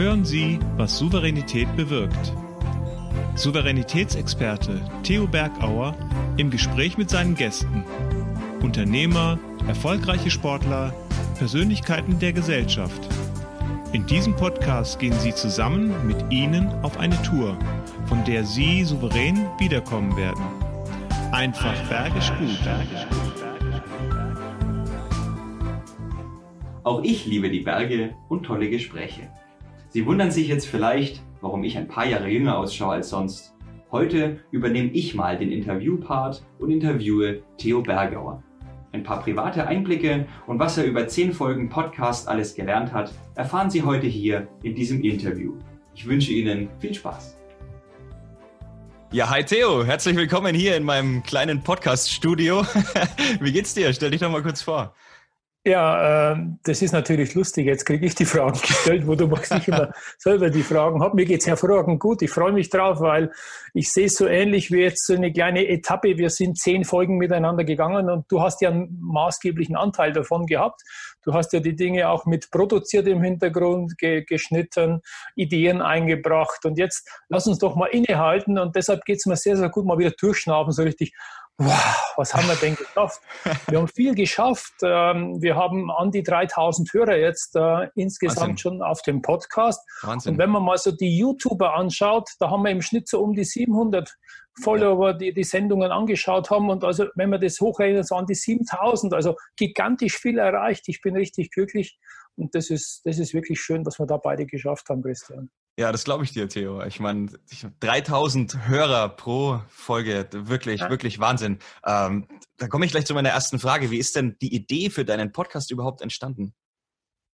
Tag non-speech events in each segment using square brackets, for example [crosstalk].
Hören Sie, was Souveränität bewirkt. Souveränitätsexperte Theo Bergauer im Gespräch mit seinen Gästen. Unternehmer, erfolgreiche Sportler, Persönlichkeiten der Gesellschaft. In diesem Podcast gehen Sie zusammen mit Ihnen auf eine Tour, von der Sie souverän wiederkommen werden. Einfach bergisch gut. Auch ich liebe die Berge und tolle Gespräche. Sie wundern sich jetzt vielleicht, warum ich ein paar Jahre jünger ausschaue als sonst. Heute übernehme ich mal den Interviewpart und interviewe Theo Bergauer. Ein paar private Einblicke und was er über zehn Folgen Podcast alles gelernt hat, erfahren Sie heute hier in diesem Interview. Ich wünsche Ihnen viel Spaß. Ja, hi Theo, herzlich willkommen hier in meinem kleinen Podcast-Studio. [laughs] Wie geht's dir? Stell dich doch mal kurz vor. Ja, äh, das ist natürlich lustig. Jetzt kriege ich die Fragen [laughs] gestellt, wo du machst nicht immer selber die Fragen hast. Mir geht's hervorragend gut. Ich freue mich drauf, weil ich sehe es so ähnlich wie jetzt so eine kleine Etappe. Wir sind zehn Folgen miteinander gegangen und du hast ja einen maßgeblichen Anteil davon gehabt. Du hast ja die Dinge auch mit produziert im Hintergrund, ge geschnitten, Ideen eingebracht. Und jetzt lass uns doch mal innehalten. Und deshalb geht's mir sehr, sehr gut, mal wieder durchschnaufen, so richtig wow, was haben wir denn geschafft? Wir haben viel geschafft. Ähm, wir haben an die 3000 Hörer jetzt äh, insgesamt Wahnsinn. schon auf dem Podcast. Wahnsinn. Und wenn man mal so die YouTuber anschaut, da haben wir im Schnitt so um die 700 Follower, die die Sendungen angeschaut haben. Und also, wenn man das hochrechnet, so an die 7000. Also gigantisch viel erreicht. Ich bin richtig glücklich. Und das ist, das ist wirklich schön, dass wir da beide geschafft haben, Christian. Ja, das glaube ich dir, Theo. Ich meine, 3000 Hörer pro Folge, wirklich, ja. wirklich Wahnsinn. Ähm, da komme ich gleich zu meiner ersten Frage. Wie ist denn die Idee für deinen Podcast überhaupt entstanden?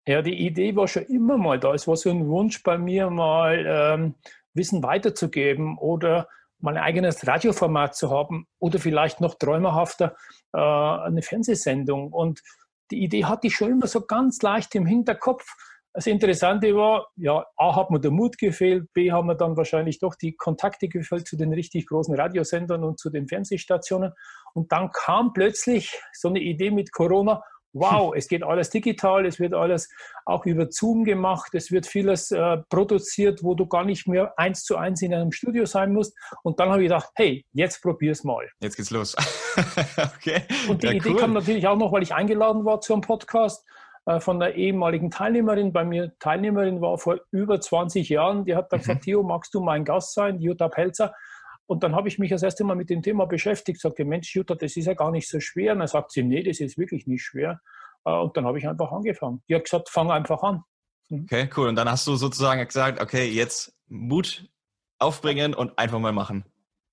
Ja, die Idee war schon immer mal da. Es war so ein Wunsch bei mir, mal ähm, Wissen weiterzugeben oder mal ein eigenes Radioformat zu haben oder vielleicht noch träumerhafter äh, eine Fernsehsendung. Und die Idee hatte ich schon immer so ganz leicht im Hinterkopf. Das Interessante war, ja, A hat mir der Mut gefehlt, B haben wir dann wahrscheinlich doch die Kontakte gefehlt zu den richtig großen Radiosendern und zu den Fernsehstationen. Und dann kam plötzlich so eine Idee mit Corona, wow, [laughs] es geht alles digital, es wird alles auch über Zoom gemacht, es wird vieles äh, produziert, wo du gar nicht mehr eins zu eins in einem Studio sein musst. Und dann habe ich gedacht, hey, jetzt probier's mal. Jetzt geht's los. [laughs] okay. Und die ja, Idee cool. kam natürlich auch noch, weil ich eingeladen war zu einem Podcast von einer ehemaligen Teilnehmerin, bei mir Teilnehmerin war vor über 20 Jahren, die hat dann mhm. gesagt, Theo, magst du mein Gast sein, Jutta Pelzer? Und dann habe ich mich das erste Mal mit dem Thema beschäftigt, sagte, Mensch, Jutta, das ist ja gar nicht so schwer. Und dann sagt sie, nee, das ist wirklich nicht schwer. Äh, und dann habe ich einfach angefangen. Die hat gesagt, fang einfach an. Mhm. Okay, cool. Und dann hast du sozusagen gesagt, okay, jetzt Mut aufbringen und einfach mal machen.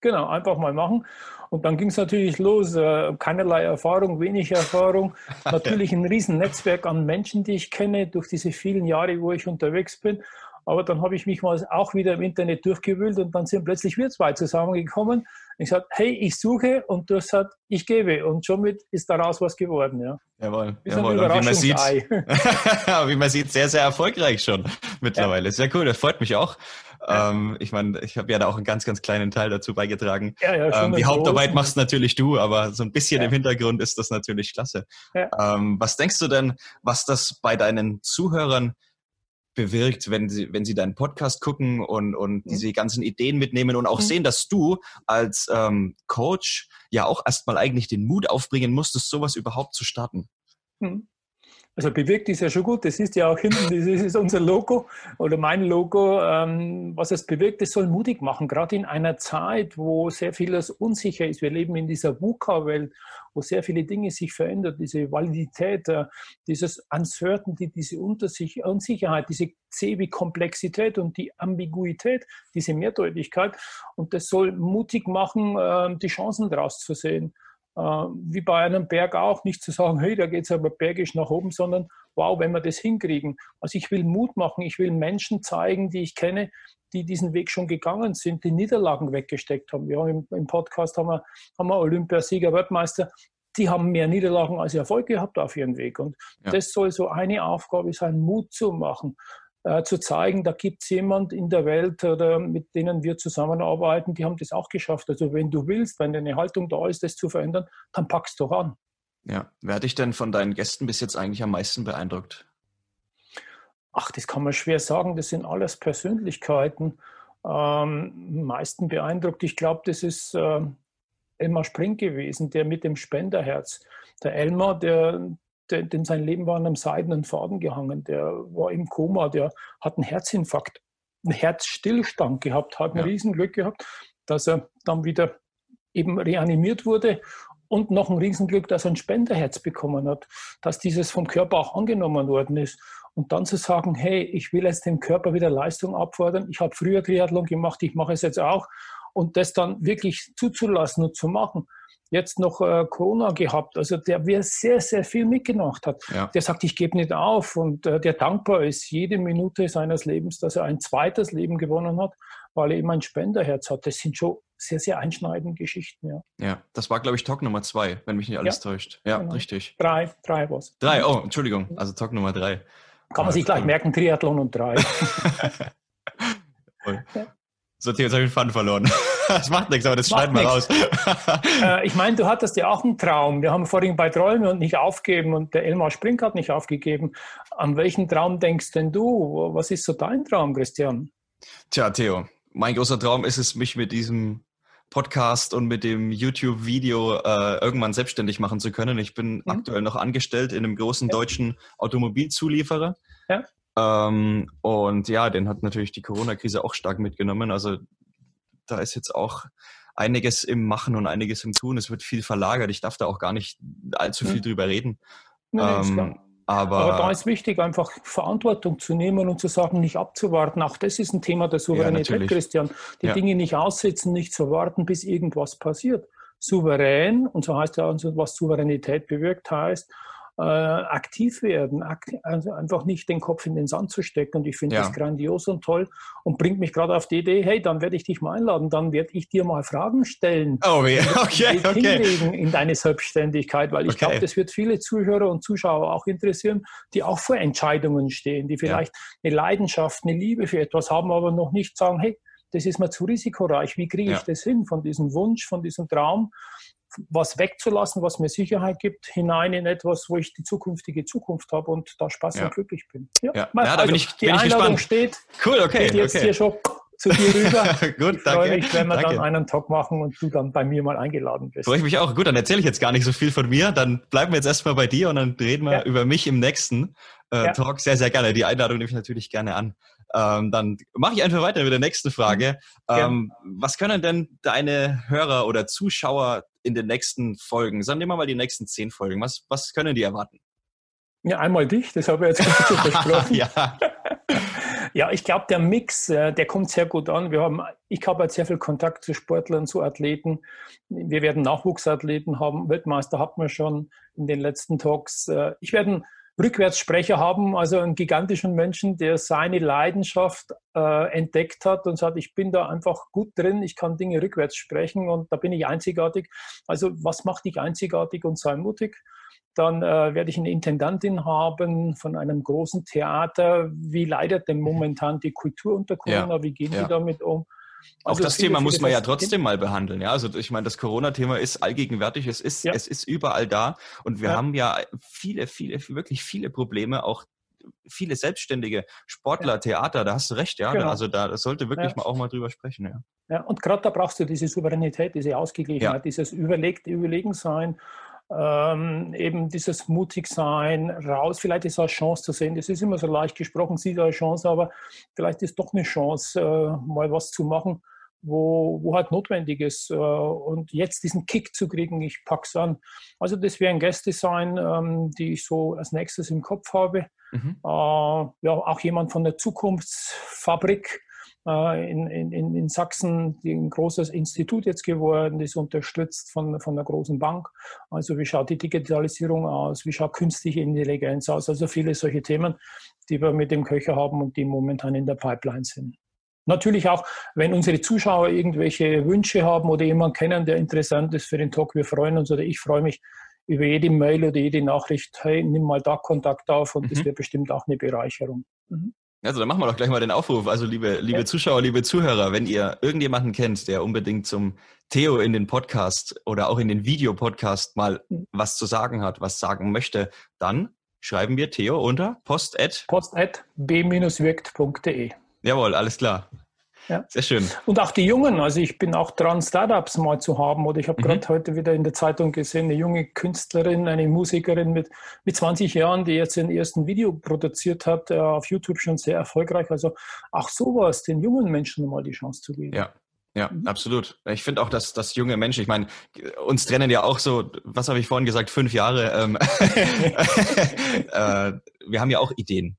Genau, einfach mal machen. Und dann ging es natürlich los. Äh, keinerlei Erfahrung, wenig Erfahrung. [laughs] natürlich ein Riesennetzwerk an Menschen, die ich kenne, durch diese vielen Jahre, wo ich unterwegs bin. Aber dann habe ich mich mal auch wieder im Internet durchgewühlt und dann sind plötzlich wir zwei zusammengekommen. Ich sagte, hey, ich suche und du hast gesagt, ich gebe. Und somit ist daraus was geworden. Ja. Jawohl, jawohl. Und wie man, sieht, [laughs] wie man sieht, sehr, sehr erfolgreich schon mittlerweile. Ja. Sehr cool, das freut mich auch. Ja. Ähm, ich meine, ich habe ja da auch einen ganz, ganz kleinen Teil dazu beigetragen. Ja, ja, ähm, die Hauptarbeit machst natürlich du, aber so ein bisschen im Hintergrund ist das natürlich klasse. Ähm, was denkst du denn, was das bei deinen Zuhörern bewirkt, wenn sie, wenn sie deinen Podcast gucken und, und mhm. diese ganzen Ideen mitnehmen und auch mhm. sehen, dass du als ähm, Coach ja auch erstmal eigentlich den Mut aufbringen musstest, sowas überhaupt zu starten. Mhm. Also bewirkt ist ja schon gut, das ist ja auch hinten, das ist unser Logo oder mein Logo. Ähm, was es bewirkt, es soll mutig machen, gerade in einer Zeit, wo sehr vieles unsicher ist. Wir leben in dieser VUCA-Welt, wo sehr viele Dinge sich verändern, diese Validität, äh, dieses Uncertainty, diese Unsicherheit, diese C wie Komplexität und die Ambiguität, diese Mehrdeutigkeit. Und das soll mutig machen, äh, die Chancen daraus zu sehen. Äh, wie bei einem Berg auch, nicht zu sagen, hey, da geht es aber bergisch nach oben, sondern wow, wenn wir das hinkriegen. Also ich will Mut machen, ich will Menschen zeigen, die ich kenne, die diesen Weg schon gegangen sind, die Niederlagen weggesteckt haben. Ja, im, im Podcast haben wir, haben wir Olympiasieger, Weltmeister, die haben mehr Niederlagen als Erfolg gehabt auf ihrem Weg. Und ja. das soll so eine Aufgabe sein, Mut zu machen äh, zu zeigen, da gibt es jemand in der Welt, oder mit denen wir zusammenarbeiten, die haben das auch geschafft. Also wenn du willst, wenn deine Haltung da ist, das zu verändern, dann packst du an. Ja, wer hat dich denn von deinen Gästen bis jetzt eigentlich am meisten beeindruckt? ach, das kann man schwer sagen, das sind alles Persönlichkeiten. Ähm, meisten beeindruckt, ich glaube, das ist äh, Elmar Spring gewesen, der mit dem Spenderherz. Der Elmar, der, der, denn sein Leben war an einem seidenen Faden gehangen, der war im Koma, der hat einen Herzinfarkt, einen Herzstillstand gehabt, hat ein ja. Riesenglück gehabt, dass er dann wieder eben reanimiert wurde und noch ein Riesenglück, dass er ein Spenderherz bekommen hat, dass dieses vom Körper auch angenommen worden ist. Und dann zu sagen, hey, ich will jetzt dem Körper wieder Leistung abfordern, ich habe früher Triathlon gemacht, ich mache es jetzt auch und das dann wirklich zuzulassen und zu machen. Jetzt noch äh, Corona gehabt, also der, wer sehr, sehr viel mitgemacht hat, ja. der sagt, ich gebe nicht auf und äh, der dankbar ist jede Minute seines Lebens, dass er ein zweites Leben gewonnen hat, weil er eben ein Spenderherz hat. Das sind schon sehr, sehr einschneidende Geschichten. Ja, ja das war, glaube ich, Talk Nummer zwei, wenn mich nicht alles ja, täuscht. Ja, genau. richtig. Drei, drei war es. Drei, oh, Entschuldigung, also Talk Nummer drei. Kann man sich gleich merken, Triathlon und drei. [laughs] [laughs] So, jetzt habe ich den Fun verloren. [laughs] Das macht nichts, aber das schneiden wir raus. [laughs] äh, ich meine, du hattest ja auch einen Traum. Wir haben vorhin bei Träumen und nicht aufgeben und der Elmar Spring hat nicht aufgegeben. An welchen Traum denkst denn du? Was ist so dein Traum, Christian? Tja, Theo, mein großer Traum ist es, mich mit diesem Podcast und mit dem YouTube-Video äh, irgendwann selbstständig machen zu können. Ich bin mhm. aktuell noch angestellt in einem großen ja. deutschen Automobilzulieferer. Ja. Ähm, und ja, den hat natürlich die Corona-Krise auch stark mitgenommen. Also da ist jetzt auch einiges im Machen und einiges im Tun. Es wird viel verlagert. Ich darf da auch gar nicht allzu viel mhm. drüber reden. Nee, ähm, aber, aber, da ist wichtig, einfach Verantwortung zu nehmen und zu sagen, nicht abzuwarten. Auch das ist ein Thema der Souveränität, ja, Christian. Die ja. Dinge nicht aussitzen, nicht zu warten, bis irgendwas passiert. Souverän, und so heißt ja, was Souveränität bewirkt heißt, äh, aktiv werden, aktiv, also einfach nicht den Kopf in den Sand zu stecken. Und ich finde ja. das grandios und toll und bringt mich gerade auf die Idee, hey, dann werde ich dich mal einladen, dann werde ich dir mal Fragen stellen. Oh ja, [laughs] okay, okay. Hinlegen in deine Selbstständigkeit, weil ich okay. glaube, das wird viele Zuhörer und Zuschauer auch interessieren, die auch vor Entscheidungen stehen, die vielleicht ja. eine Leidenschaft, eine Liebe für etwas haben, aber noch nicht sagen, hey, das ist mir zu risikoreich. Wie kriege ich ja. das hin von diesem Wunsch, von diesem Traum? Was wegzulassen, was mir Sicherheit gibt, hinein in etwas, wo ich die zukünftige Zukunft habe und da Spaß ja. und glücklich bin. Ja, ja. ja also, da bin ich, die bin Einladung ich steht. Cool, okay. Geht jetzt okay. hier schon zu dir rüber. [laughs] Gut, ich danke. mich, wenn wir danke. dann einen Talk machen und du dann bei mir mal eingeladen bist. Freue ich mich auch. Gut, dann erzähle ich jetzt gar nicht so viel von mir. Dann bleiben wir jetzt erstmal bei dir und dann reden wir über mich im nächsten äh, Talk. Sehr, sehr gerne. Die Einladung nehme ich natürlich gerne an. Ähm, dann mache ich einfach weiter mit der nächsten Frage. Mhm. Ähm, was können denn deine Hörer oder Zuschauer in den nächsten Folgen, sagen wir mal die nächsten zehn Folgen, was, was können die erwarten? Ja, einmal dich, das habe ich jetzt [laughs] versprochen. ja. [laughs] ja, ich glaube, der Mix, äh, der kommt sehr gut an. Wir haben, ich habe jetzt sehr viel Kontakt zu Sportlern, zu Athleten. Wir werden Nachwuchsathleten haben. Weltmeister hatten wir schon in den letzten Talks. Äh, ich werde Rückwärtssprecher haben, also einen gigantischen Menschen, der seine Leidenschaft äh, entdeckt hat und sagt, ich bin da einfach gut drin, ich kann Dinge rückwärts sprechen und da bin ich einzigartig. Also was macht dich einzigartig und sei mutig? Dann äh, werde ich eine Intendantin haben von einem großen Theater. Wie leidet denn momentan die Kultur unter Corona? Ja. Wie gehen ja. die damit um? Also auch das viele, Thema muss man ja trotzdem mal behandeln. Ja, also ich meine, das Corona-Thema ist allgegenwärtig. Es ist, ja. es ist überall da. Und wir ja. haben ja viele, viele, wirklich viele Probleme, auch viele selbstständige Sportler, ja. Theater, da hast du recht, ja. Genau. Also da das sollte wirklich ja. mal auch mal drüber sprechen, ja. Ja, und gerade da brauchst du diese Souveränität, diese Ausgeglichenheit, dieses Überlegt, Überlegensein ähm, eben dieses Mutigsein, raus, vielleicht ist es eine Chance zu sehen. Das ist immer so leicht gesprochen, sieht eine Chance, aber vielleicht ist doch eine Chance, äh, mal was zu machen, wo, wo halt notwendig ist. Äh, und jetzt diesen Kick zu kriegen, ich pack's an. Also das wären Gäste sein, ähm, die ich so als nächstes im Kopf habe. Mhm. Äh, ja, auch jemand von der Zukunftsfabrik, in, in, in Sachsen ein großes Institut jetzt geworden, ist unterstützt von, von einer großen Bank. Also wie schaut die Digitalisierung aus, wie schaut künstliche Intelligenz aus, also viele solche Themen, die wir mit dem Köcher haben und die momentan in der Pipeline sind. Natürlich auch, wenn unsere Zuschauer irgendwelche Wünsche haben oder jemanden kennen, der interessant ist für den Talk, wir freuen uns oder ich freue mich über jede Mail oder jede Nachricht, hey, nimm mal da Kontakt auf und mhm. das wäre bestimmt auch eine Bereicherung. Mhm. Also dann machen wir doch gleich mal den Aufruf. Also liebe, liebe ja. Zuschauer, liebe Zuhörer, wenn ihr irgendjemanden kennt, der unbedingt zum Theo in den Podcast oder auch in den Videopodcast mal mhm. was zu sagen hat, was sagen möchte, dann schreiben wir Theo unter post at, post at b-wirkt.de. Jawohl, alles klar. Ja. Sehr schön. Und auch die Jungen, also ich bin auch dran, Startups mal zu haben. Oder ich habe mhm. gerade heute wieder in der Zeitung gesehen, eine junge Künstlerin, eine Musikerin mit, mit 20 Jahren, die jetzt ihren ersten Video produziert hat, äh, auf YouTube schon sehr erfolgreich. Also auch sowas, den jungen Menschen mal die Chance zu geben. Ja. Ja, mhm. absolut. Ich finde auch, dass, dass junge Menschen, ich meine, uns trennen ja auch so, was habe ich vorhin gesagt, fünf Jahre. Ähm, [laughs] äh, wir haben ja auch Ideen.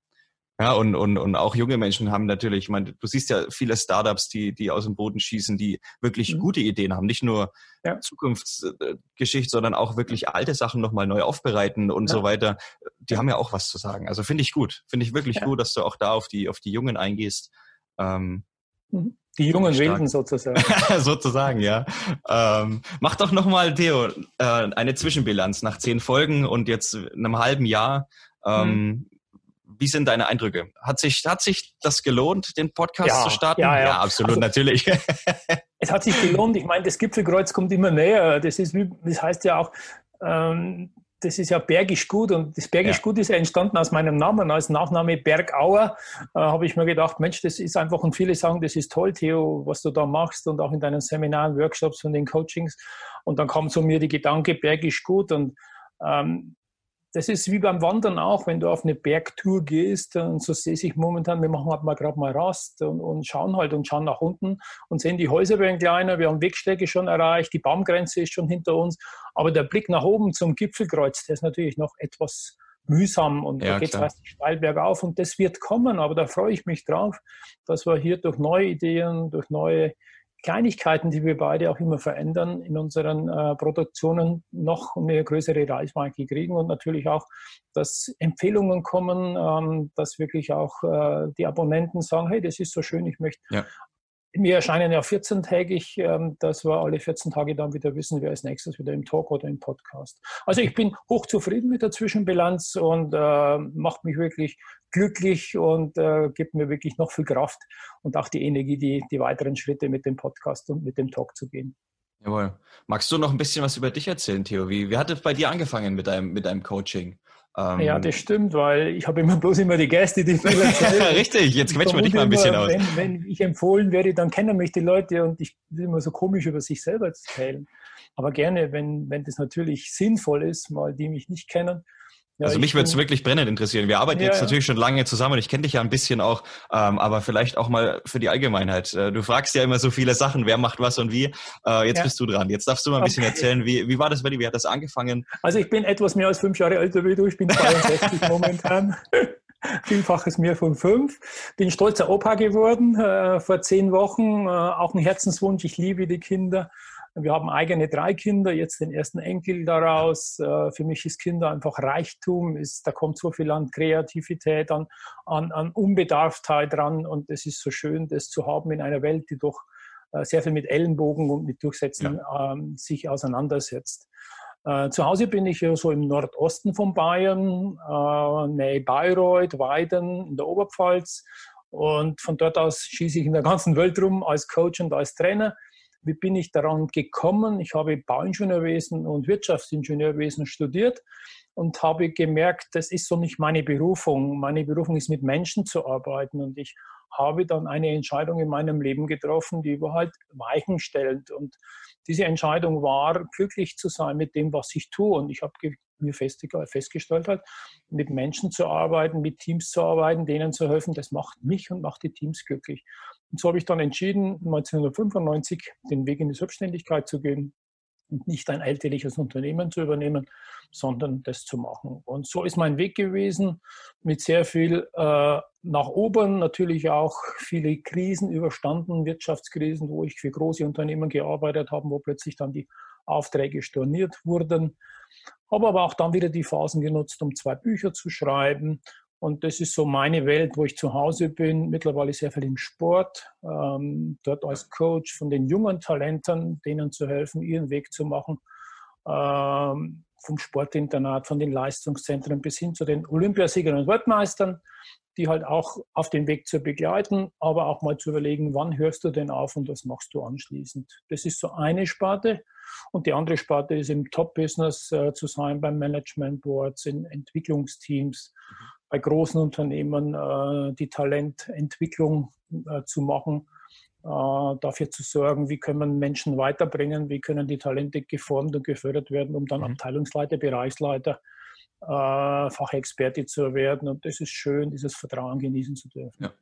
Ja, und, und, und auch junge Menschen haben natürlich, ich meine, du siehst ja viele Startups, die, die aus dem Boden schießen, die wirklich mhm. gute Ideen haben. Nicht nur ja. Zukunftsgeschichte, sondern auch wirklich alte Sachen nochmal neu aufbereiten und ja. so weiter. Die haben ja auch was zu sagen. Also finde ich gut. Finde ich wirklich ja. gut, dass du auch da auf die, auf die Jungen eingehst. Ähm, mhm. Die jungen Wilden sozusagen. [laughs] sozusagen, ja. Ähm, mach doch nochmal, Theo, äh, eine Zwischenbilanz nach zehn Folgen und jetzt einem halben Jahr. Ähm, mhm. Wie sind deine Eindrücke? Hat sich, hat sich das gelohnt, den Podcast ja, zu starten? Ja, ja. ja absolut, also, natürlich. [laughs] es hat sich gelohnt. Ich meine, das Gipfelkreuz kommt immer näher. Das, ist, das heißt ja auch, ähm, das ist ja Bergisch Gut und das Bergisch ja. Gut ist ja entstanden aus meinem Namen, als Nachname Bergauer. Äh, habe ich mir gedacht, Mensch, das ist einfach, und viele sagen, das ist toll, Theo, was du da machst und auch in deinen Seminaren, Workshops und den Coachings. Und dann kam zu mir die Gedanke, Bergisch Gut und ähm, das ist wie beim Wandern auch, wenn du auf eine Bergtour gehst und so sehe ich momentan, wir machen halt mal gerade mal Rast und, und, schauen halt und schauen nach unten und sehen die Häuser werden kleiner, wir haben Wegstrecke schon erreicht, die Baumgrenze ist schon hinter uns, aber der Blick nach oben zum Gipfelkreuz, der ist natürlich noch etwas mühsam und ja, da geht es fast steil bergauf und das wird kommen, aber da freue ich mich drauf, dass wir hier durch neue Ideen, durch neue Kleinigkeiten, die wir beide auch immer verändern, in unseren äh, Produktionen noch eine größere Reichweite kriegen und natürlich auch, dass Empfehlungen kommen, ähm, dass wirklich auch äh, die Abonnenten sagen, hey, das ist so schön, ich möchte ja. Wir erscheinen ja 14-tägig, ähm, dass wir alle 14 Tage dann wieder wissen, wer als nächstes wieder im Talk oder im Podcast. Also ich bin hochzufrieden mit der Zwischenbilanz und äh, macht mich wirklich glücklich und äh, gibt mir wirklich noch viel Kraft und auch die Energie, die, die weiteren Schritte mit dem Podcast und mit dem Talk zu gehen. Jawohl. Magst du noch ein bisschen was über dich erzählen, Theo? Wie, wie hat es bei dir angefangen mit deinem, mit deinem Coaching? Ähm, ja, das stimmt, weil ich habe immer bloß immer die Gäste, die viel [laughs] erzählen. Richtig, jetzt quetschen wir dich mal ein bisschen immer, aus. Wenn, wenn, ich empfohlen werde, dann kennen mich die Leute und ich will immer so komisch über sich selber erzählen. Aber gerne, wenn, wenn das natürlich sinnvoll ist, mal die mich nicht kennen, ja, also mich würde es wirklich brennend interessieren. Wir arbeiten ja, jetzt ja. natürlich schon lange zusammen und ich kenne dich ja ein bisschen auch, ähm, aber vielleicht auch mal für die Allgemeinheit. Äh, du fragst ja immer so viele Sachen, wer macht was und wie. Äh, jetzt bist du dran. Jetzt darfst du mal ein bisschen okay. erzählen, wie, wie war das bei dir? Wie hat das angefangen? Also ich bin etwas mehr als fünf Jahre älter wie du. Ich bin 62 [laughs] momentan. [laughs] Vielfaches mehr von fünf. Bin stolzer Opa geworden äh, vor zehn Wochen. Äh, auch ein Herzenswunsch. Ich liebe die Kinder. Wir haben eigene drei Kinder, jetzt den ersten Enkel daraus. Äh, für mich ist Kinder einfach Reichtum. Ist, da kommt so viel an Kreativität, an, an, an Unbedarftheit dran. Und es ist so schön, das zu haben in einer Welt, die doch äh, sehr viel mit Ellenbogen und mit Durchsetzen ja. ähm, sich auseinandersetzt. Äh, zu Hause bin ich ja so im Nordosten von Bayern, äh, nähe Bayreuth, Weiden in der Oberpfalz. Und von dort aus schieße ich in der ganzen Welt rum als Coach und als Trainer. Wie bin ich daran gekommen? Ich habe Bauingenieurwesen und Wirtschaftsingenieurwesen studiert und habe gemerkt, das ist so nicht meine Berufung. Meine Berufung ist mit Menschen zu arbeiten und ich habe dann eine Entscheidung in meinem Leben getroffen, die war halt Weichen stellt und diese Entscheidung war, glücklich zu sein mit dem, was ich tue und ich habe mir festgestellt hat, mit Menschen zu arbeiten, mit Teams zu arbeiten, denen zu helfen, das macht mich und macht die Teams glücklich. Und so habe ich dann entschieden, 1995 den Weg in die Selbstständigkeit zu gehen und nicht ein elterliches Unternehmen zu übernehmen, sondern das zu machen. Und so ist mein Weg gewesen mit sehr viel äh, nach oben, natürlich auch viele Krisen überstanden, Wirtschaftskrisen, wo ich für große Unternehmen gearbeitet habe, wo plötzlich dann die Aufträge storniert wurden. Habe aber auch dann wieder die Phasen genutzt, um zwei Bücher zu schreiben und das ist so meine Welt, wo ich zu Hause bin. Mittlerweile sehr viel im Sport, ähm, dort als Coach von den jungen Talenten, denen zu helfen, ihren Weg zu machen. Ähm, vom Sportinternat, von den Leistungszentren bis hin zu den Olympiasiegern und Weltmeistern, die halt auch auf den Weg zu begleiten, aber auch mal zu überlegen, wann hörst du denn auf und was machst du anschließend. Das ist so eine Sparte. Und die andere Sparte ist im Top-Business äh, zu sein, beim Management Boards, in Entwicklungsteams, mhm. Bei großen Unternehmen äh, die Talententwicklung äh, zu machen, äh, dafür zu sorgen, wie können wir Menschen weiterbringen, wie können die Talente geformt und gefördert werden, um dann mhm. Abteilungsleiter, Bereichsleiter, äh, Fachexperte zu werden. Und das ist schön, dieses Vertrauen genießen zu dürfen. Ja.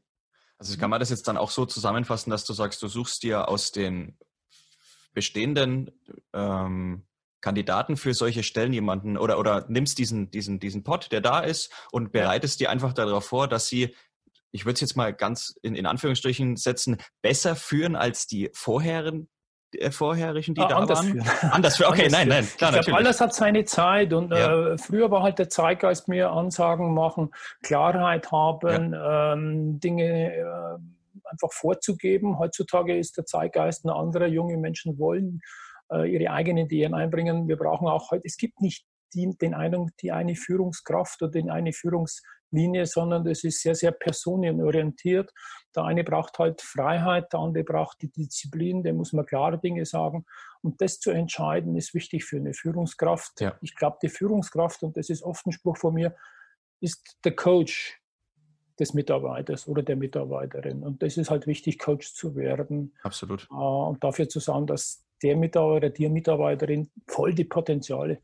Also kann man das jetzt dann auch so zusammenfassen, dass du sagst, du suchst dir aus den bestehenden ähm, Kandidaten für solche Stellen jemanden oder, oder nimmst diesen, diesen, diesen Pot, der da ist und bereitest dir einfach darauf vor, dass sie ich würde es jetzt mal ganz in, in Anführungsstrichen setzen, besser führen als die vorherigen, äh, vorherigen, die ah, da anders waren? Führen. [laughs] Anders führen. Okay, anders nein, nein, klar, ich glaube, alles hat seine Zeit und ja. äh, früher war halt der Zeitgeist mehr Ansagen machen, Klarheit haben, ja. ähm, Dinge äh, einfach vorzugeben. Heutzutage ist der Zeitgeist ein anderer. Junge Menschen wollen äh, ihre eigenen Ideen einbringen. Wir brauchen auch heute, es gibt nicht die, den einen, die eine Führungskraft oder den eine Führungs Linie, sondern das ist sehr, sehr personenorientiert. Der eine braucht halt Freiheit, der andere braucht die Disziplin, der muss man klare Dinge sagen. Und das zu entscheiden, ist wichtig für eine Führungskraft. Ja. Ich glaube, die Führungskraft, und das ist oft ein Spruch von mir, ist der Coach des Mitarbeiters oder der Mitarbeiterin. Und das ist halt wichtig, Coach zu werden. Absolut. Äh, und dafür zu sagen, dass der Mitarbeiter, die Mitarbeiterin voll die Potenziale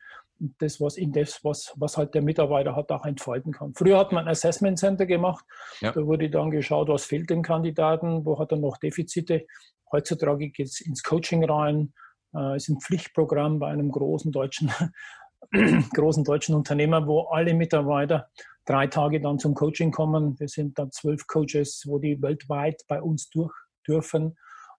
das, was in das, was, was halt der Mitarbeiter hat, auch entfalten kann. Früher hat man ein Assessment Center gemacht. Ja. Da wurde dann geschaut, was fehlt dem Kandidaten, wo hat er noch Defizite. Heutzutage geht es ins Coaching rein. Äh, ist ein Pflichtprogramm bei einem großen deutschen, [clears throat] großen deutschen Unternehmer, wo alle Mitarbeiter drei Tage dann zum Coaching kommen. Wir sind dann zwölf Coaches, wo die weltweit bei uns durch dürfen,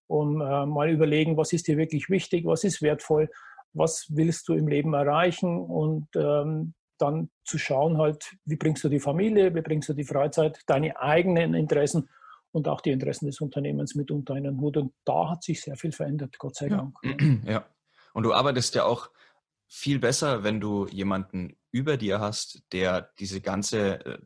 um äh, mal überlegen, was ist dir wirklich wichtig, was ist wertvoll was willst du im Leben erreichen und ähm, dann zu schauen halt, wie bringst du die Familie, wie bringst du die Freizeit, deine eigenen Interessen und auch die Interessen des Unternehmens mit unter einen Hut. Und da hat sich sehr viel verändert, Gott sei Dank. [clears throat] Ja. Und du arbeitest ja auch viel besser, wenn du jemanden über dir hast, der diese ganze äh,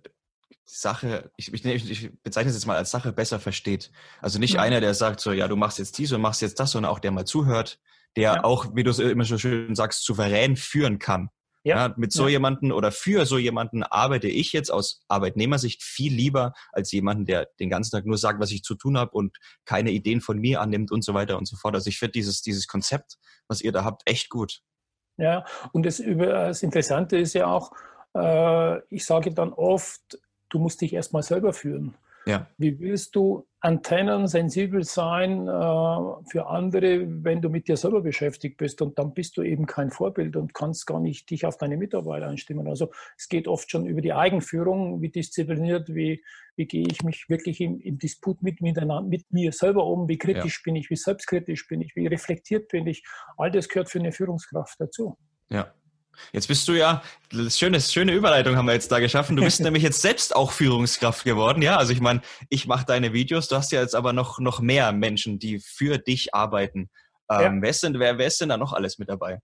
Sache, ich, ich, ich, bezeichne es jetzt mal als Sache besser versteht. Also nicht ja. Mhm. einer, der sagt so, ja, du machst jetzt dies und machst jetzt das, sondern auch der mal zuhört, der ja. auch, wie du es immer so schön sagst, souverän führen kann. Ja. ja mit so jemanden oder für so jemanden arbeite ich jetzt aus Arbeitnehmersicht viel lieber als jemanden, der den ganzen Tag nur sagt, was ich zu tun habe und keine Ideen von mir annimmt und so weiter und so fort. Also ich finde dieses, dieses Konzept, was ihr da habt, echt gut. Ja, und das, das Interessante ist ja auch, äh, ich sage dann oft, du musst dich erstmal selber führen. Ja. Wie willst du Antennen sensibel sein äh, für andere, wenn du mit dir selber beschäftigt bist? Und dann bist du eben kein Vorbild und kannst gar nicht dich auf deine Mitarbeiter einstimmen. Also es geht oft schon über die Eigenführung, wie diszipliniert, wie, wie gehe ich mich wirklich im, im Disput mit, mit, mir selber um, wie kritisch ja. bin ich, wie selbstkritisch bin ich, wie reflektiert bin ich. All das gehört für eine Führungskraft dazu. Ja, Jetzt bist du ja, schöne, schöne Überleitung haben wir jetzt da geschaffen. Du bist [laughs] nämlich jetzt selbst auch Führungskraft geworden. Ja, also ich meine, ich mache deine Videos, du hast ja jetzt aber noch, noch mehr Menschen, die für dich arbeiten. Ähm, ja. wer, ist denn, wer, wer ist denn da noch alles mit dabei?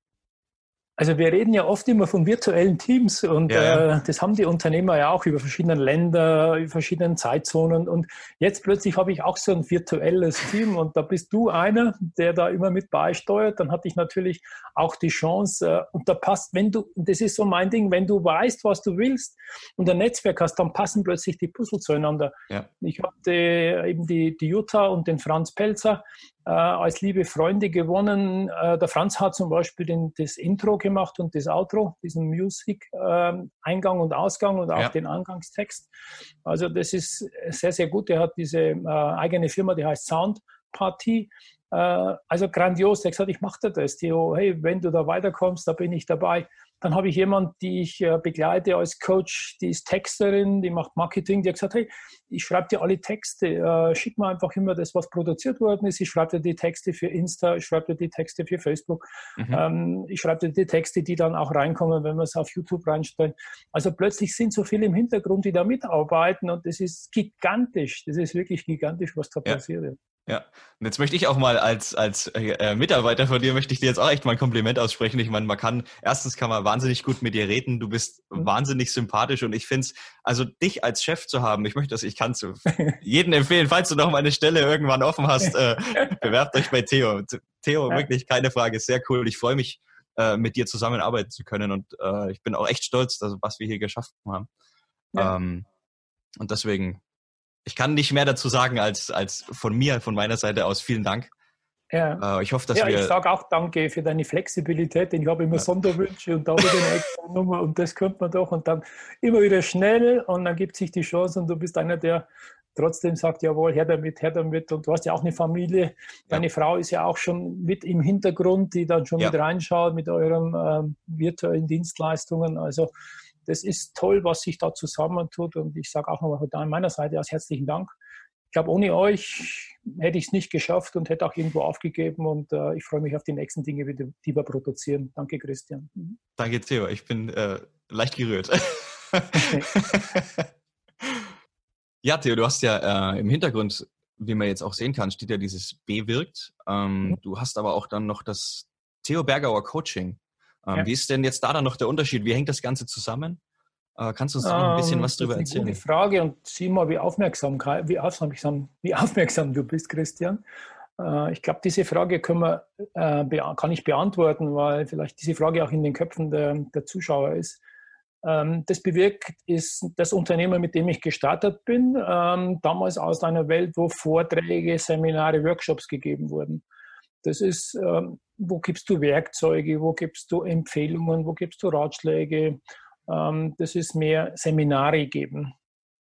Also wir reden ja oft immer von virtuellen Teams und ja. Äh, das haben die Unternehmer ja auch über verschiedene Länder, über verschiedene Zeitzonen und jetzt plötzlich habe ich auch so ein virtuelles Team und da bist du einer, der da immer mit beisteuert. Dann hatte ich natürlich auch die Chance äh, und da passt, wenn du, das ist so mein Ding, wenn du weißt, was du willst und ein Netzwerk hast, dann passen plötzlich die Puzzle zueinander. Ja. Ich hatte eben die, die Jutta und den Franz Pelzer, äh, als liebe Freunde gewonnen. Äh, der Franz hat zum Beispiel den, das Intro gemacht und das Outro, diesen Music-Eingang ähm, und Ausgang und auch ja. den Angangstext. Also das ist sehr, sehr gut. Er hat diese äh, eigene Firma, die heißt Sound Party. Äh, also grandios. Der hat gesagt, ich mache das, Theo. Hey, wenn du da weiterkommst, da bin ich dabei. Dann habe ich jemanden, die ich äh, begleite als Coach, die ist Texterin, die macht Marketing. Die hat gesagt, hey, ich schreibe dir alle Texte, äh, schick mir einfach immer das, was produziert worden ist. Ich schreibe dir die Texte für Insta, ich schreibe dir die Texte für Facebook. Mhm. Ähm, ich schreibe dir die Texte, die dann auch reinkommen, wenn wir es auf YouTube reinstellen. Also plötzlich sind so viele im Hintergrund, die da mitarbeiten und das ist gigantisch. Das ist wirklich gigantisch, was da ja. passiert. Ja, und jetzt möchte ich auch mal als, als äh, Mitarbeiter von dir, möchte ich dir jetzt auch echt mal ein Kompliment aussprechen. Ich meine, man kann, erstens kann man wahnsinnig gut mit dir reden, du bist mhm. wahnsinnig sympathisch und ich finde es, also dich als Chef zu haben, ich möchte das, ich kann es [laughs] jedem empfehlen, falls du noch mal eine Stelle irgendwann offen hast, äh, [laughs] bewerbt euch bei Theo. Theo, ja. wirklich keine Frage, sehr cool. Ich freue mich, äh, mit dir zusammenarbeiten zu können und äh, ich bin auch echt stolz, dass, was wir hier geschafft haben. Ja. Ähm, und deswegen ich kann nicht mehr dazu sagen als, als von mir, von meiner Seite aus. Vielen Dank. Ja. Äh, ich hoffe, dass ja, wir. Ich sage auch Danke für deine Flexibilität, denn ich habe immer ja. Sonderwünsche und da wieder eine extra [laughs] Nummer und das könnte man doch und dann immer wieder schnell und dann gibt sich die Chance und du bist einer, der trotzdem sagt, jawohl, her damit, her damit und du hast ja auch eine Familie. Deine ja. Frau ist ja auch schon mit im Hintergrund, die dann schon mit reinschaut mit euren ähm, virtuellen Dienstleistungen. Also das ist toll, was sich da zusammentut. Und ich sage auch nochmal von meiner Seite aus herzlichen Dank. Ich glaube, ohne euch hätte ich es nicht geschafft und hätte auch irgendwo aufgegeben. Und äh, ich freue mich auf die nächsten Dinge, die wir produzieren. Danke, Christian. Mhm. Danke, Theo. Ich bin äh, leicht gerührt. [laughs] ja, Theo, du hast ja äh, im Hintergrund, wie man jetzt auch sehen kann, steht ja dieses B wirkt. Ähm, mhm. Du hast aber auch dann noch das Theo Bergauer Coaching. Ähm, ja. Wie ist denn jetzt da dann noch der Unterschied? Wie hängt das Ganze zusammen? Äh, kannst du uns noch ein bisschen ähm, was darüber erzählen? Das ist eine gute Frage und sieh mal, wie aufmerksam, wie aufmerksam, wie aufmerksam du bist, Christian. Äh, ich glaube, diese Frage wir, äh, kann ich beantworten, weil vielleicht diese Frage auch in den Köpfen der, der Zuschauer ist. Ähm, das bewirkt ist das Unternehmen, mit dem ich gestartet bin, damals aus einer Welt, wo Vorträge, Seminare, Workshops gegeben wurden. Das ist, ähm, wo gibst du Werkzeuge, wo gibst du Empfehlungen, wo gibst du Ratschläge. Ähm, das ist mehr Seminare geben.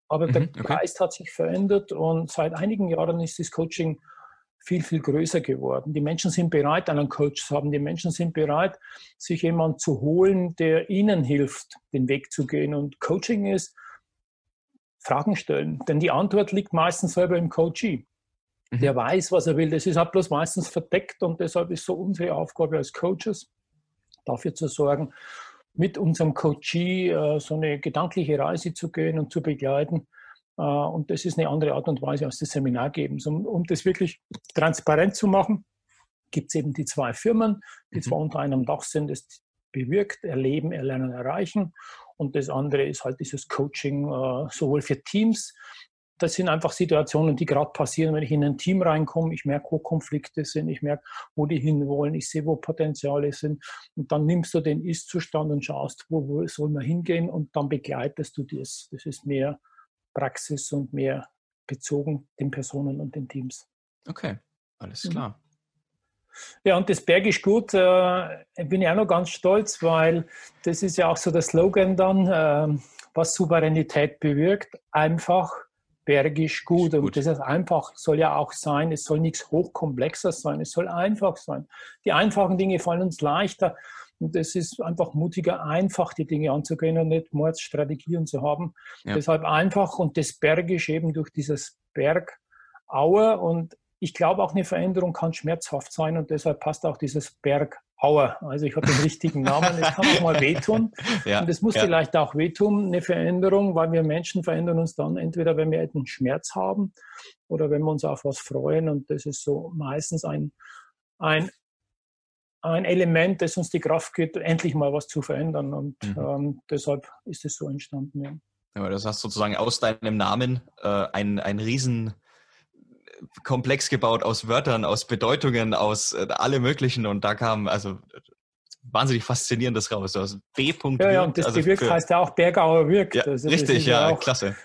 Aber der mhm, okay. Geist hat sich verändert und seit einigen Jahren ist das Coaching viel, viel größer geworden. Die Menschen sind bereit, einen Coach zu haben. Die Menschen sind bereit, sich jemanden zu holen, der ihnen hilft, den Weg zu gehen. Und Coaching ist Fragen stellen. Denn die Antwort liegt meistens selber im Coachee mhm. der weiß, was er will. Das ist halt bloß meistens verdeckt und deshalb ist so unsere Aufgabe als Coaches, dafür zu sorgen, mit unserem Coachee äh, so eine gedankliche Reise zu gehen und zu begleiten. Äh, und das ist eine andere Art und Weise als das Seminar geben. Um, um das wirklich transparent zu machen, gibt es eben die zwei Firmen, die mhm. zwar unter einem Dach sind, das bewirkt, erleben, erlernen, erreichen. Und das andere ist halt dieses Coaching äh, sowohl für Teams das sind einfach Situationen, die gerade passieren, wenn ich in ein Team reinkomme. Ich merke, wo Konflikte sind, ich merke, wo die hinwollen, ich sehe, wo Potenziale sind. Und dann nimmst du den Ist-Zustand und schaust, wo, wo soll man hingehen und dann begleitest du das. Das ist mehr Praxis und mehr bezogen den Personen und den Teams. Okay, alles mhm. klar. Ja, und das Bergisch gut äh, bin ich auch noch ganz stolz, weil das ist ja auch so der Slogan dann, äh, was Souveränität bewirkt. Einfach bergisch gut. Und das ist einfach, soll ja auch sein, es soll nichts Hochkomplexes sein, es soll einfach sein. Die einfachen Dinge fallen uns leichter. Und es ist einfach mutiger, einfach die Dinge anzugehen und nicht Mordsstrategien zu haben. Ja. Deshalb einfach und das Bergisch eben durch dieses Bergaue. Und ich glaube auch eine Veränderung kann schmerzhaft sein und deshalb passt auch dieses Berg Aua, also ich habe den richtigen Namen, es kann auch mal [laughs] wehtun. ja, und es muss ja. vielleicht auch wehtun, eine Veränderung, weil wir Menschen verändern uns dann entweder, wenn wir einen Schmerz haben oder wenn wir uns auf was freuen. Und das ist so meistens ein, ein, ein Element, das uns die Kraft gibt, endlich mal was zu verändern. Und mhm. ähm, deshalb ist es so entstanden. Ja. Ja, das hast sozusagen aus deinem Namen äh, ein, ein riesen komplex gebaut aus Wörtern, aus Bedeutungen, aus äh, alle möglichen und da kam also wahnsinnig faszinierendes raus. Also B. Ja, ja, und das also bewirkt heißt ja auch Bergauer wirkt. Ja, also richtig, ja, klasse.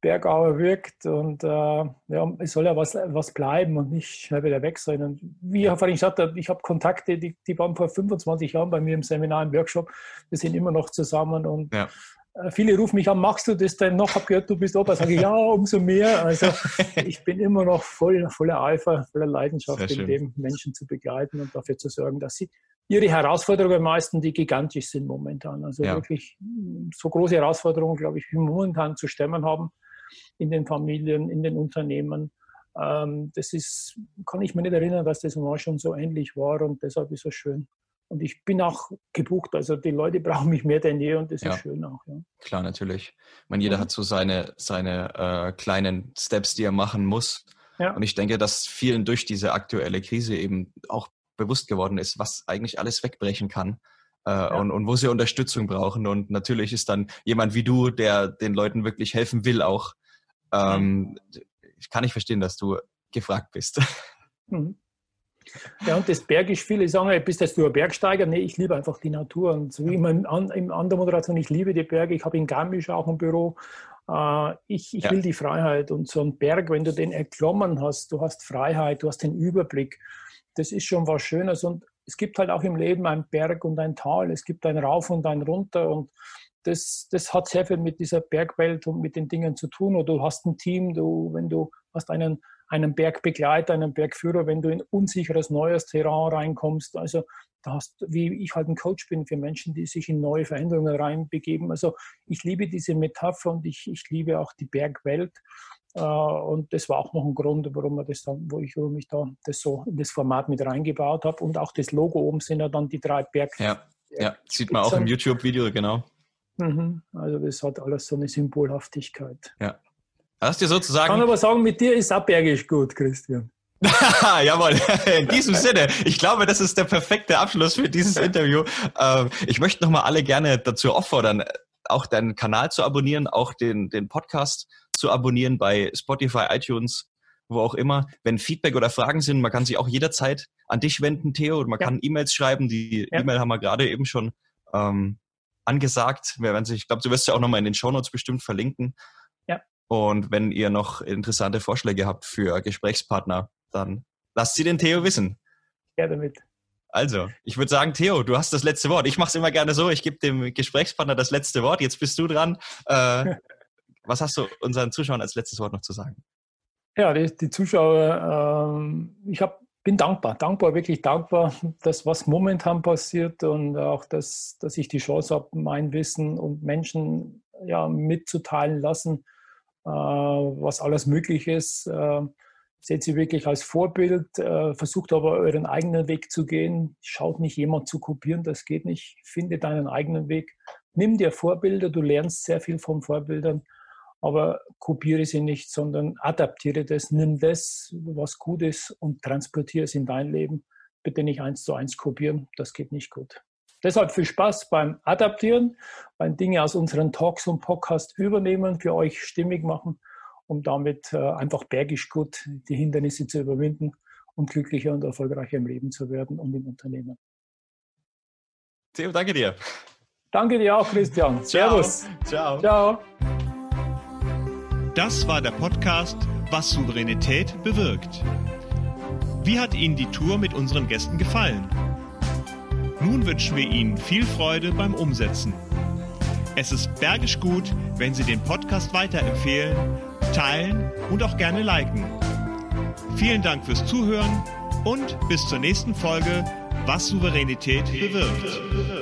Bergauer wirkt und äh, ja, es soll ja was, was bleiben und nicht schnell wieder weg sein. Und wie ich vorhin gesagt habe, ich habe Kontakte, die, die waren vor 25 Jahren bei mir im Seminar, im Workshop. Wir sind immer noch zusammen und ja. Äh, viele rufen mich an, machst du das denn noch? Hab gehört, du bist Opa. Sage ich, ja, umso mehr. Also [laughs] ich bin immer noch voll, voller Eifer, voller Leidenschaft in dem, Menschen zu begleiten und dafür zu sorgen, dass sie ihre Herausforderungen meisten, die gigantisch sind momentan. Also ja. wirklich hm, so große Herausforderungen, glaube ich, wie wir momentan zu stemmen haben in den Familien, in den Unternehmen. Ähm, das ist, kann ich mir nicht erinnern, dass das mal schon so ähnlich war und deshalb ist es schön. Und ich bin auch gebucht, also die Leute [laughs] brauchen mich mehr denn je und das ja. ist schön auch. Ja. Klar, natürlich. Ich meine, jeder ja. hat so seine, seine äh, kleinen Steps, die er machen muss. Ja. Und ich denke, dass vielen durch diese aktuelle Krise eben auch bewusst geworden ist, was eigentlich alles wegbrechen kann. Äh, ja. und, und wo sie Unterstützung brauchen. Und natürlich ist dann jemand wie du, der den Leuten wirklich helfen will, auch. Ähm, ich kann nicht verstehen, dass du gefragt bist. [laughs] Mhm. Ja, und das Bergisch, viele sagen, bist du ein Bergsteiger? Nee, ich liebe einfach die Natur. Und so wie immer in, in anderer Moderation, ich liebe die Berge. Ich habe in Garmisch auch ein Büro. Äh, ich, ich ja. will die Freiheit. Und so ein Berg, wenn du den erklommen hast, du hast Freiheit, du hast den Überblick. Das ist schon was Schönes. Und es gibt halt auch im Leben einen Berg und ein Tal. Es gibt ein Rauf und ein Runter. Und das, das hat sehr viel mit dieser Bergwelt und mit den Dingen zu tun. Oder du hast ein Team, du, wenn du hast einen einen Bergbegleiter, einen Bergführer, wenn du in unsicheres neues Terrain reinkommst. Also da hast, wie ich halt ein Coach bin für Menschen, die sich in neue Veränderungen reinbegeben. Also ich liebe diese Metapher und ich, ich liebe auch die Bergwelt. Äh, und das war auch noch ein Grund, warum, wir das dann, wo ich, warum ich da das so in das Format mit reingebaut habe. Und auch das Logo oben sind ja dann die drei Berg. Ja, ja sieht man auch im YouTube-Video, genau. Mhm. Also das hat alles so eine Symbolhaftigkeit. Ja. Hast du sozusagen. Ich kann aber sagen, mit dir ist abbergisch gut, Christian. [laughs] Jawohl, in diesem Sinne. Ich glaube, das ist der perfekte Abschluss für dieses Interview. Ähm, ich möchte nochmal alle gerne dazu auffordern, auch deinen Kanal zu abonnieren, auch den, den Podcast zu abonnieren bei Spotify, iTunes, wo auch immer. Wenn Feedback oder Fragen sind, man kann sich auch jederzeit an dich wenden, Theo. Man ja. kann E-Mails schreiben. Die ja. E-Mail haben wir gerade eben schon ähm, angesagt. Ich glaube, du wirst ja auch nochmal in den Shownotes bestimmt verlinken. Und wenn ihr noch interessante Vorschläge habt für Gesprächspartner, dann lasst sie den Theo wissen. Ja, damit. Also, ich würde sagen, Theo, du hast das letzte Wort. Ich mache es immer gerne so, ich gebe dem Gesprächspartner das letzte Wort. Jetzt bist du dran. Äh, [laughs] was hast du unseren Zuschauern als letztes Wort noch zu sagen? Ja, die, die Zuschauer, ähm, ich hab, bin dankbar, dankbar, wirklich dankbar, dass was momentan passiert und auch, dass, dass ich die Chance habe, mein Wissen und Menschen ja, mitzuteilen lassen was alles möglich ist. Äh, seht sie wirklich als Vorbild, äh, versucht aber euren eigenen Weg zu gehen. Schaut nicht jemand zu kopieren, das geht nicht. Finde deinen eigenen Weg. Nimm dir Vorbilder, du lernst sehr viel von Vorbildern, aber kopiere sie nicht, sondern adaptiere das, nimm das, was gut ist und transportiere es in dein Leben. Bitte nicht eins zu eins kopieren, das geht nicht gut. Deshalb viel Spaß beim Adaptieren, beim Dinge aus unseren Talks und Podcasts übernehmen, für euch stimmig machen, um damit äh, einfach bergisch gut die Hindernisse zu überwinden und glücklicher und erfolgreicher im Leben zu werden und im Unternehmen. Theo, danke dir. Danke dir auch, Christian. Servus. Ciao. Ciao. Das war der Podcast Was Souveränität bewirkt. Wie hat Ihnen die Tour mit unseren Gästen gefallen? Nun wünschen wir Ihnen viel Freude beim Umsetzen. Es ist bergisch gut, wenn Sie den Podcast weiterempfehlen, teilen und auch gerne liken. Vielen Dank fürs Zuhören und bis zur nächsten Folge, was Souveränität bewirkt.